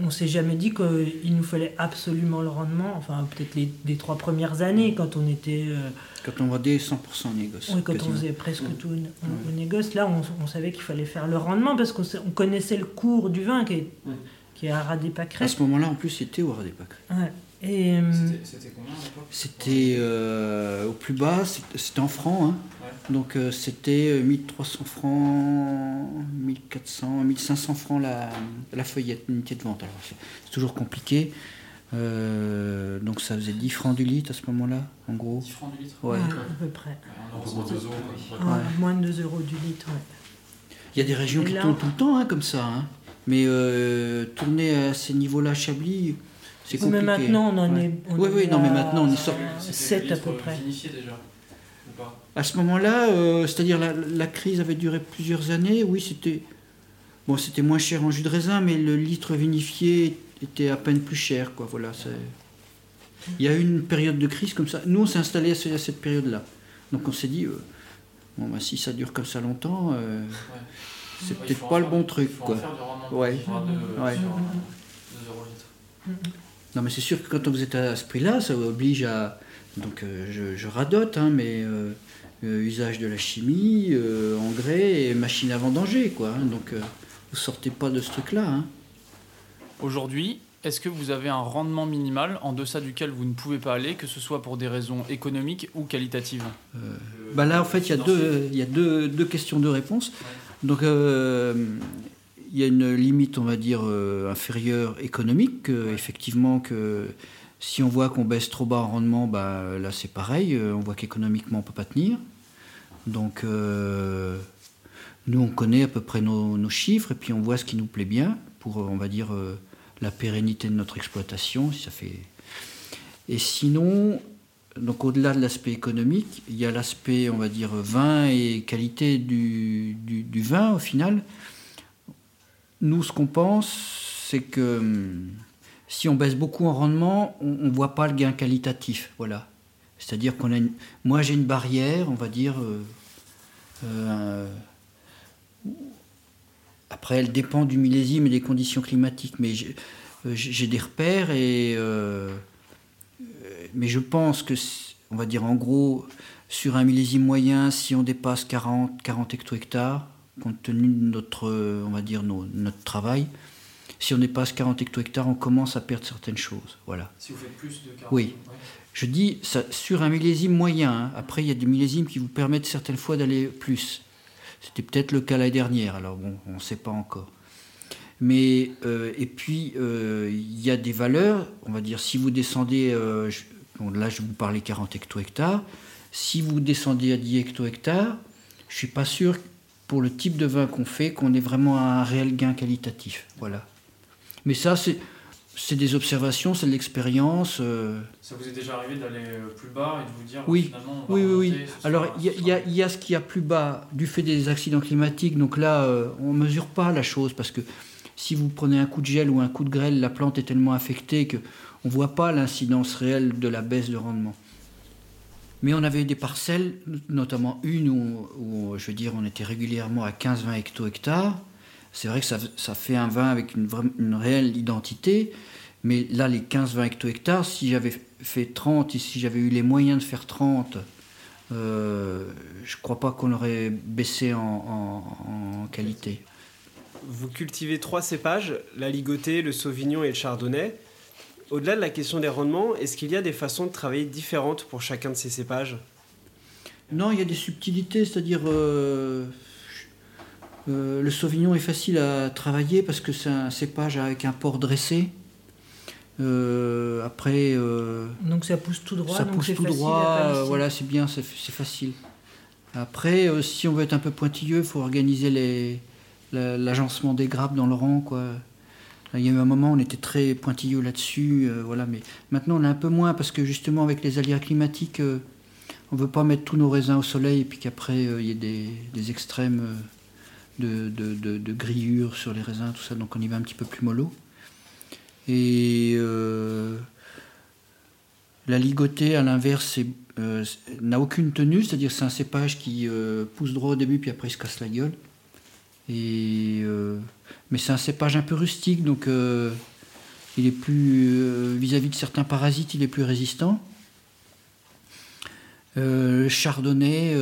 on ne s'est jamais dit qu'il nous fallait absolument le rendement, enfin peut-être les, trois premières années quand on était... Euh, quand on vendait 100% négoce. Oui, quand on faisait presque tout au, négoce, là on, savait qu'il fallait faire le rendement parce qu'on connaissait le cours du vin qui est, qui est à Radépacré. À ce moment-là en plus c'était au Radépacré. Ouais. Et, euh, c'était combien C'était euh, au plus bas, c'était en francs. Hein. Donc euh, c'était 1300 francs, 1400, 1500 francs la, la feuillette, l'unité de vente. Alors c'est toujours compliqué. donc ça faisait 10 francs du litre à ce moment-là, en gros. 10 francs du litre Ouais. à peu près. moins de 2 euros du litre, Il y a des régions qui tournent tout le temps hein, comme ça. Hein. Mais tourner à ces niveaux-là, Chablis, c'est compliqué. Mais maintenant, on en est. oui, oui, non, mais maintenant, on est sorti. 7 à peu près. déjà À ce moment-là, euh, c'est-à-dire la, la, crise avait duré plusieurs années, oui, c'était. Bon, c'était moins cher en jus de raisin, mais le litre vinifié était à peine plus cher, quoi. Voilà, Il y a eu une période de crise comme ça. Nous, on s'est installé à cette période-là. Donc on s'est dit, euh, bon, bah, si ça dure comme ça longtemps, euh, c'est peut-être pas le bon truc. Quoi. ouais. ouais. Non, mais c'est sûr que quand vous êtes à ce prix-là, ça oblige à. Donc, je, radote, hein, mais usage de la chimie, engrais et machine à vendanger, quoi. Hein. donc, vous sortez pas de ce truc-là. Hein. Aujourd'hui, est-ce que vous avez un rendement minimal en deçà duquel vous ne pouvez pas aller, que ce soit pour des raisons économiques ou qualitatives? Bah Là, en fait, il y a, deux, y a deux, deux questions de réponse. Donc, il y a une limite, on va dire, inférieure économique, effectivement, que si on voit qu'on baisse trop bas en rendement, bah, là c'est pareil, euh, on voit qu'économiquement on ne peut pas tenir. Donc euh, nous on connaît à peu près nos, chiffres et puis on voit ce qui nous plaît bien pour, euh, on va dire, la pérennité de notre exploitation. Et sinon, donc au-delà de l'aspect économique, il y a l'aspect, on va dire, vin et qualité du, du vin au final. Nous, ce qu'on pense, c'est que hum, si on baisse beaucoup en rendement, on ne voit pas le gain qualitatif. Voilà. C'est-à-dire qu'on a moi j'ai une barrière, on va dire. Euh, euh, après, elle dépend du millésime et des conditions climatiques, mais j'ai euh, des repères et mais je pense que on va dire en gros sur un millésime moyen, si on dépasse 40 40 hecto-hectares, compte tenu de notre on va dire notre travail, si on dépasse 40 hecto-hectares, on commence à perdre certaines choses. Voilà. Si vous faites plus de 40 Oui. Je dis ça, sur un millésime moyen. Hein. Après, il y a des millésimes qui vous permettent certaines fois d'aller plus. C'était peut-être le cas l'année dernière, alors bon, on ne sait pas encore. Mais, euh, et puis, euh, il y a des valeurs, on va dire, si vous descendez, euh, là je vous parlais 40 hecto-hectares, si vous descendez à 10 hecto-hectares, je ne suis pas sûr, pour le type de vin qu'on fait, qu'on ait vraiment un réel gain qualitatif. Voilà. Mais ça, c'est des observations, c'est de l'expérience. Euh. Ça vous est déjà arrivé d'aller euh, plus bas et de vous dire oui. finalement Oui, oui, oui. Alors, il y, y, a ce qui a plus bas du fait des accidents climatiques. Donc là, euh, on ne mesure pas la chose parce que si vous prenez un coup de gel ou un coup de grêle, la plante est tellement affectée qu'on ne voit pas l'incidence réelle de la baisse de rendement. Mais on avait des parcelles, notamment une où, où je veux dire, on était régulièrement à 15-20 hecto-hectares c'est vrai que ça, fait un vin avec une, réelle identité, mais là, les 15-20 hecto-hectares, si j'avais fait 30 et si j'avais eu les moyens de faire 30, euh, je ne crois pas qu'on aurait baissé en, qualité. Vous cultivez trois cépages, la ligotée, le sauvignon et le chardonnay. Au-delà de la question des rendements, est-ce qu'il y a des façons de travailler différentes pour chacun de ces cépages? Non, il y a des subtilités, c'est-à-dire... Euh, euh, le Sauvignon est facile à travailler parce que c'est un cépage avec un port dressé. Euh, après. Euh, donc ça pousse tout droit. Ça pousse tout droit. voilà, c'est bien, c'est facile. Après, si on veut être un peu pointilleux, il faut organiser l'agencement des grappes dans le rang, quoi. Il y a eu un moment, on était très pointilleux là-dessus, voilà. Mais maintenant, on est un peu moins parce que justement, avec les aléas climatiques, on ne veut pas mettre tous nos raisins au soleil et puis qu'après, il y ait des extrêmes de, de, sur les raisins, tout ça, donc on y va un petit peu plus mollo. Et euh, la ligotée, à l'inverse, euh, n'a aucune tenue, c'est-à-dire c'est un cépage qui euh, pousse droit au début, puis après il se casse la gueule. Et, mais c'est un cépage un peu rustique, donc il est plus, vis-à-vis de certains parasites, il est plus résistant. le chardonnay,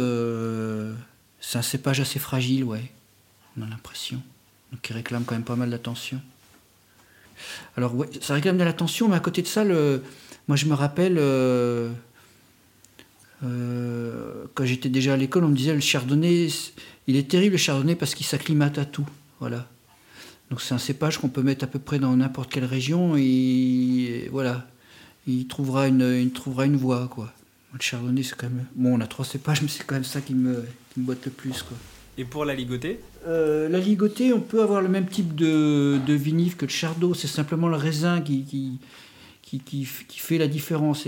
c'est un cépage assez fragile, ouais on a l'impression. Donc il réclame quand même pas mal d'attention. Alors ouais, ça réclame de l'attention, mais à côté de ça, moi je me rappelle, euh, euh, quand j'étais déjà à l'école, on me disait le chardonnay, il est terrible le chardonnay parce qu'il s'acclimate à tout. Voilà. Donc c'est un cépage qu'on peut mettre à peu près dans n'importe quelle région et, voilà, il trouvera une, il trouvera une voie quoi. Le chardonnay c'est quand même, bon on a trois cépages <laughs> mais c'est quand même ça qui me, qui me le plus quoi. Et pour la ligotée euh, La ligotée, on peut avoir le même type de, vinif que le chardot. C'est simplement le raisin qui, fait la différence.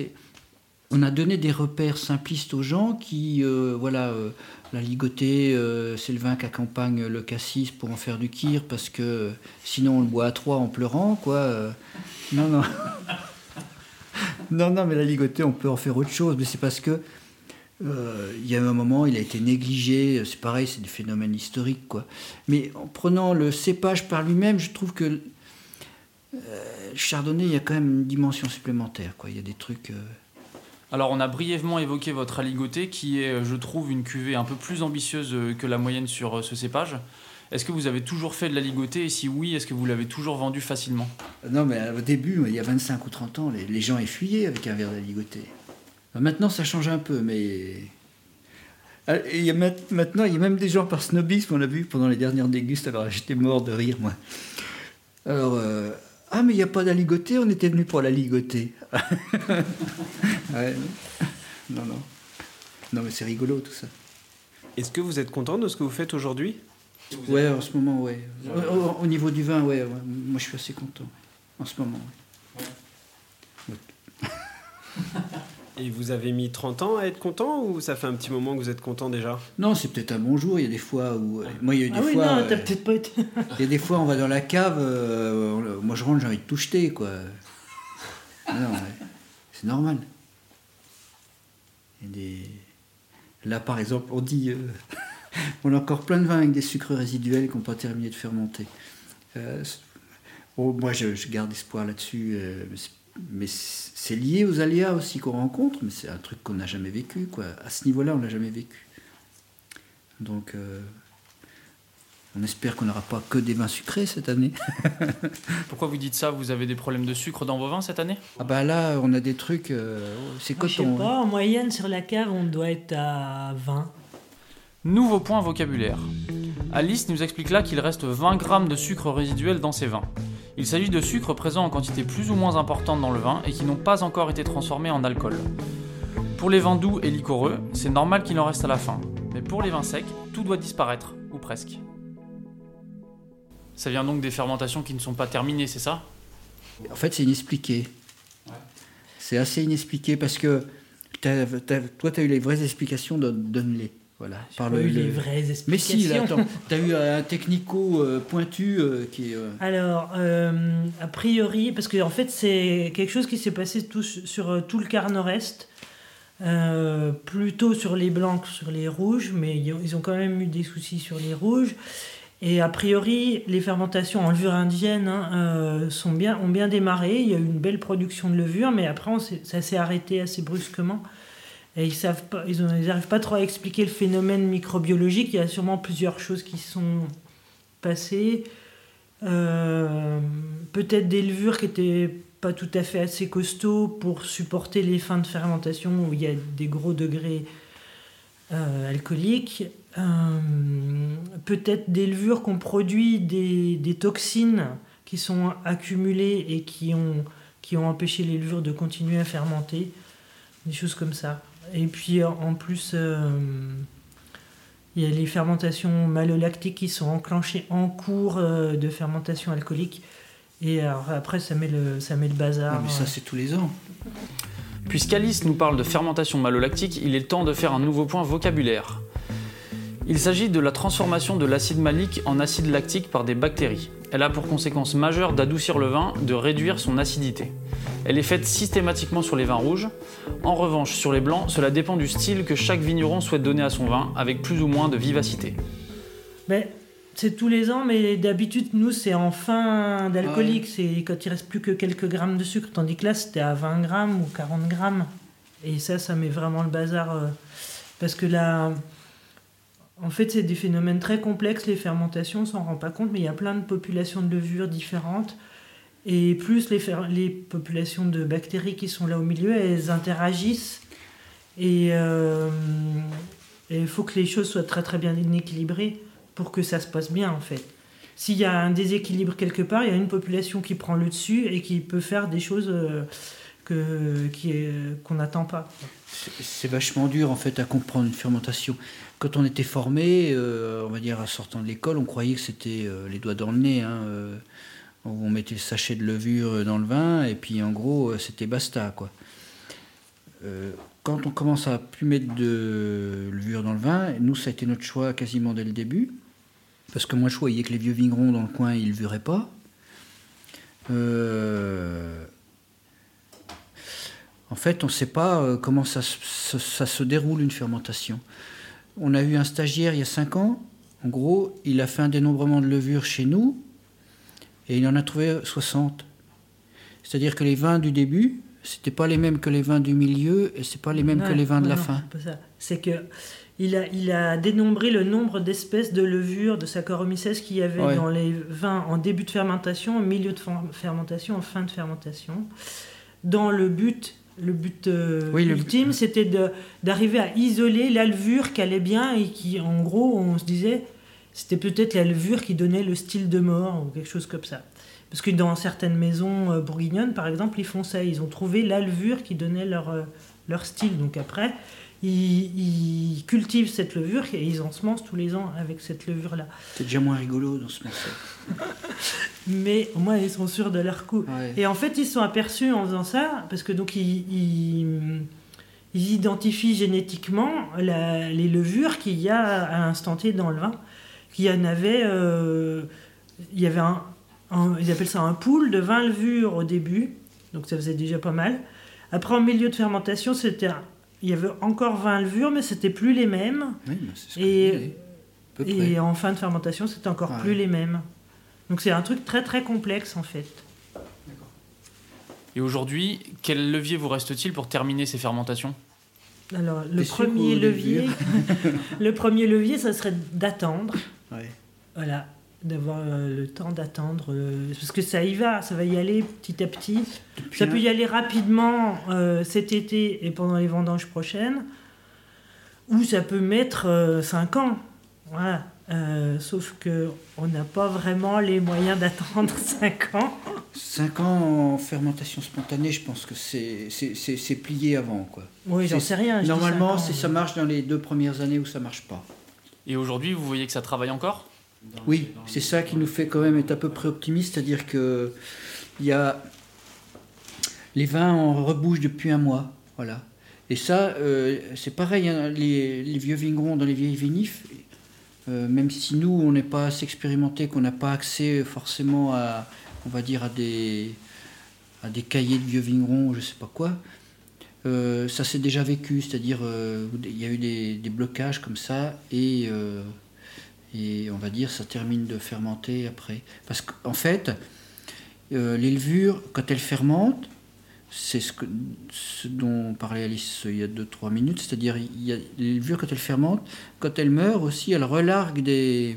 On a donné des repères simplistes aux gens qui, euh, voilà, euh, la ligotée, c'est le vin qui accompagne le cassis pour en faire du kir, parce que sinon on le boit à trois en pleurant, quoi. non, non. <laughs> non, non, mais la ligotée, on peut en faire autre chose, mais c'est parce que euh, il y a un moment, il a été négligé. C'est pareil, c'est des phénomènes historiques, quoi. Mais en prenant le cépage par lui-même, je trouve que euh, chardonnay, il y a quand même une dimension supplémentaire, quoi. Il y a des trucs. Euh, Alors, on a brièvement évoqué votre aligoté, qui est, je trouve, une cuvée un peu plus ambitieuse que la moyenne sur ce cépage. Est-ce que vous avez toujours fait de la ligotée Et si oui, est-ce que vous l'avez toujours vendu facilement? Non, mais au début, il y a 25 ou 30 ans, les, gens effuyaient avec un verre de. Maintenant, ça change un peu, mais. Ah, il y a maintenant, il y a même des gens par snobisme, on a vu pendant les dernières dégustes, alors j'étais mort de rire, moi. Alors, euh, ah, mais il n'y a pas d'aligoté, on était venu pour la ligoter. <laughs> Non, non. Non, mais c'est rigolo tout ça. Est-ce que vous êtes content de ce que vous faites aujourd'hui? Ouais, en ce moment, ouais. Au, niveau du vin, ouais, Moi, je suis assez content. En ce moment, <laughs> Et vous avez mis 30 ans à être content ou ça fait un petit moment que vous êtes content déjà? Non, c'est peut-être un bon jour. Il y a des fois où. Euh, moi, il y a des ah oui, non, t'as peut-être pas été. <laughs> il y a des fois, on va dans la cave. Euh, moi, je rentre, j'ai envie de tout jeter, quoi. non, c'est normal. des... Là, par exemple, on dit. Euh, <laughs> on a encore plein de vins avec des sucres résiduels qui n'ont pas terminé de fermenter. moi, je, garde espoir là-dessus mais c'est lié aux aléas aussi qu'on rencontre, mais c'est un truc qu'on n'a jamais vécu. Quoi. À ce niveau-là, on l'a jamais vécu. Donc, euh, on espère qu'on n'aura pas que des vins sucrés cette année. <laughs> Pourquoi vous dites ça? Vous avez des problèmes de sucre dans vos vins cette année? Ah bah là, on a des trucs. Euh, c'est coton. Je sais pas, en moyenne sur la cave, on doit être à 20. Nouveau point vocabulaire. Alice nous explique là qu'il reste 20 grammes de sucre résiduel dans ses vins. Il s'agit de sucres présents en quantité plus ou moins importante dans le vin et qui n'ont pas encore été transformés en alcool. Pour les vins doux et liquoreux, c'est normal qu'il en reste à la fin. Mais pour les vins secs, tout doit disparaître, ou presque. Ça vient donc des fermentations qui ne sont pas terminées, c'est ça? En fait, c'est inexpliqué. C'est assez inexpliqué parce que toi, tu as eu les vraies explications, de les voilà, par le, les vraies explications. Mais si, attends, tu as eu un technico euh, pointu euh, qui est. Euh, Alors, a priori, parce qu'en en fait, c'est quelque chose qui s'est passé tout, sur tout le quart nord-est, plutôt sur les blancs que sur les rouges, mais ils ont quand même eu des soucis sur les rouges. Et a priori, les fermentations en levure indienne hein, sont bien, ont bien démarré. Il y a eu une belle production de levure, mais après, ça s'est arrêté assez brusquement. Et ils savent pas, ils n'arrivent pas trop à expliquer le phénomène microbiologique. Il y a sûrement plusieurs choses qui sont passées. Euh, peut-être des levures qui étaient pas tout à fait assez costauds pour supporter les fins de fermentation où il y a des gros degrés euh, alcooliques. Euh, peut-être des levures qui ont produit des, toxines qui sont accumulées et qui ont empêché les levures de continuer à fermenter. Des choses comme ça. Et puis en plus, euh, il y a les fermentations malolactiques qui sont enclenchées en cours euh, de fermentation alcoolique. Et après, ça met le, ça met le bazar. mais ça, c'est tous les ans. Puisqu'Alice nous parle de fermentation malolactique, il est temps de faire un nouveau point vocabulaire. Il s'agit de la transformation de l'acide malique en acide lactique par des bactéries. Elle a pour conséquence majeure d'adoucir le vin, de réduire son acidité. Elle est faite systématiquement sur les vins rouges. En revanche, sur les blancs, cela dépend du style que chaque vigneron souhaite donner à son vin, avec plus ou moins de vivacité. Mais c'est tous les ans, mais d'habitude, nous, c'est en fin d'alcoolique. C'est quand il reste plus que quelques grammes de sucre, tandis que là, c'était à 20 grammes ou 40 grammes. Et ça, ça met vraiment le bazar. Euh, parce que là, en fait, c'est des phénomènes très complexes, les fermentations, on s'en rend pas compte, mais il y a plein de populations de levures différentes. Et plus les, populations de bactéries qui sont là au milieu, elles interagissent. Et euh, il faut que les choses soient très très bien équilibrées pour que ça se passe bien en fait. S'il y a un déséquilibre quelque part, il y a une population qui prend le dessus et qui peut faire des choses euh, que, qu'on n'attend pas. C'est vachement dur en fait à comprendre une fermentation. Quand on était formé, euh, on va dire en sortant de l'école, on croyait que c'était les doigts dans le nez. Hein, on mettait le sachet de levure dans le vin, et puis en gros, euh, c'était basta. quoi. Euh, quand on commence à plus mettre de levure dans le vin, nous, ça a été notre choix quasiment dès le début. Parce que moi, je voyais que les vieux vignerons dans le coin, ils ne levuraient pas. Euh, en fait, on ne sait pas comment ça, ça, se déroule une fermentation. On a eu un stagiaire il y a 5 ans. En gros, il a fait un dénombrement de levure chez nous et il en a trouvé 60. C'est-à-dire que les vins du début, c'était pas les mêmes que les vins du milieu et c'est pas les mêmes que les vins de la fin. C'est que il a, il a dénombré le nombre d'espèces de levures de Saccharomyces qu'il y avait dans les vins en début de fermentation, en milieu de fermentation, en fin de fermentation, dans le but le but euh, ultime, c'était d'arriver à isoler la levure qui allait bien et qui, en gros, on se disait, c'était peut-être la levure qui donnait le style de mort ou quelque chose comme ça. Parce que dans certaines maisons euh, bourguignonnes, par exemple, ils font ça. Ils ont trouvé la levure qui donnait leur, euh, leur style. Donc après, ils, cultivent cette levure et ils ensemencent tous les ans avec cette levure-là. C'est déjà moins rigolo dans ce morceau. <laughs> Mais au moins, ils sont sûrs de leur coup. Et en fait, ils sont aperçus en faisant ça, parce que donc ils, ils, identifient génétiquement les levures qu'il y a à l'instant T dans le vin. Qu'il y en avait, euh, il y avait un, ils appellent ça un pool de 20 levures au début, donc ça faisait déjà pas mal. Après, en milieu de fermentation, c'était il y avait encore 20 levures, mais c'était plus les mêmes. Oui, ce et, et en fin de fermentation, c'était encore plus les mêmes. Donc c'est un truc très très complexe en fait. Et aujourd'hui, quel levier vous reste-t-il pour terminer ces fermentations? Alors le premier levier, <laughs> le premier levier, ça serait d'attendre. Voilà, d'avoir euh, le temps d'attendre euh, parce que ça y va ça va y aller petit à petit. Ça peut y aller rapidement euh, cet été et pendant les vendanges prochaines. Ou ça peut mettre 5 ans. Voilà sauf que on n'a pas vraiment les moyens d'attendre <laughs> 5 ans. 5 ans en fermentation spontanée je pense que c'est plié avant quoi. Oui j'en sais rien normalement ça marche dans les deux premières années où ça marche pas et aujourd'hui vous voyez que ça travaille encore? Oui, c'est ça qui nous fait quand même être à peu près optimiste, c'est-à-dire que il y a les vins en rebouche depuis un mois, voilà. Et ça, euh, c'est pareil, hein, les, vieux vignerons dans les vieilles vinifs, euh, même si nous, on n'est pas assez expérimenté, qu'on n'a pas accès forcément à, on va dire, à des, à des cahiers de vieux vignerons, je sais pas quoi, euh, ça s'est déjà vécu, c'est-à-dire il y a eu des, blocages comme ça, et et on va dire ça termine de fermenter après. Parce qu'en fait, euh, les levures, quand elles fermentent, c'est ce, ce dont parlait Alice il y a 2-3 minutes, c'est-à-dire les levures, quand elles fermentent, quand elles meurent aussi, elles relarguent des,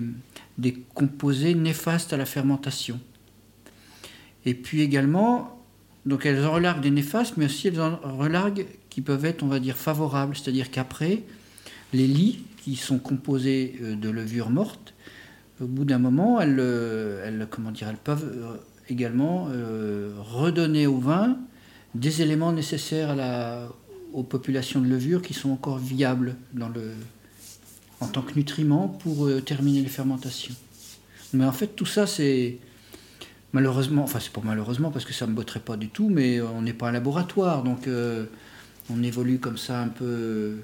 des composés néfastes à la fermentation. Et puis également, donc elles relarguent des néfastes, mais aussi elles en relarguent qui peuvent être, on va dire, favorables, c'est-à-dire qu'après, les lits qui sont composées euh, de levures mortes, au bout d'un moment, elles, euh, comment dire, elles peuvent euh, également redonner au vin des éléments nécessaires aux populations de levures qui sont encore viables en tant que nutriments pour terminer les fermentations. Mais en fait, tout ça, c'est malheureusement, enfin, c'est pas malheureusement parce que ça ne me botterait pas du tout, mais on n'est pas un laboratoire, donc on évolue comme ça un peu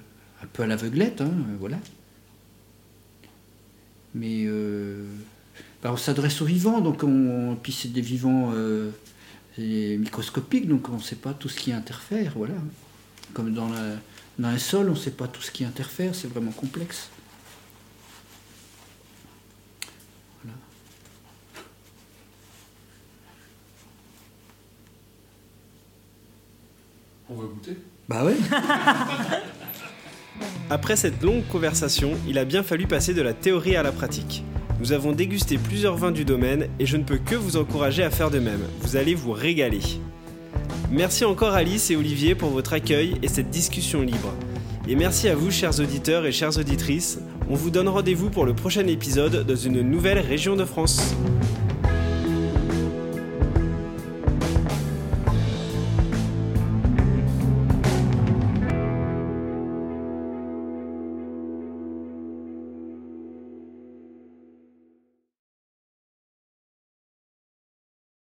un peu à l'aveuglette, hein, euh, voilà. Mais euh, bah, on s'adresse aux vivants, donc on, puis c'est des vivants euh, microscopiques, donc on ne sait pas tout ce qui interfère, voilà. Comme dans un sol, on ne sait pas tout ce qui interfère, c'est vraiment complexe. On va goûter Bah ouais <laughs> Après cette longue conversation, il a bien fallu passer de la théorie à la pratique. Nous avons dégusté plusieurs vins du domaine et je ne peux que vous encourager à faire de même. Vous allez vous régaler. Merci encore Alice et Olivier pour votre accueil et cette discussion libre. Et merci à vous chers auditeurs et chères auditrices. On vous donne rendez-vous pour le prochain épisode dans une nouvelle région de France.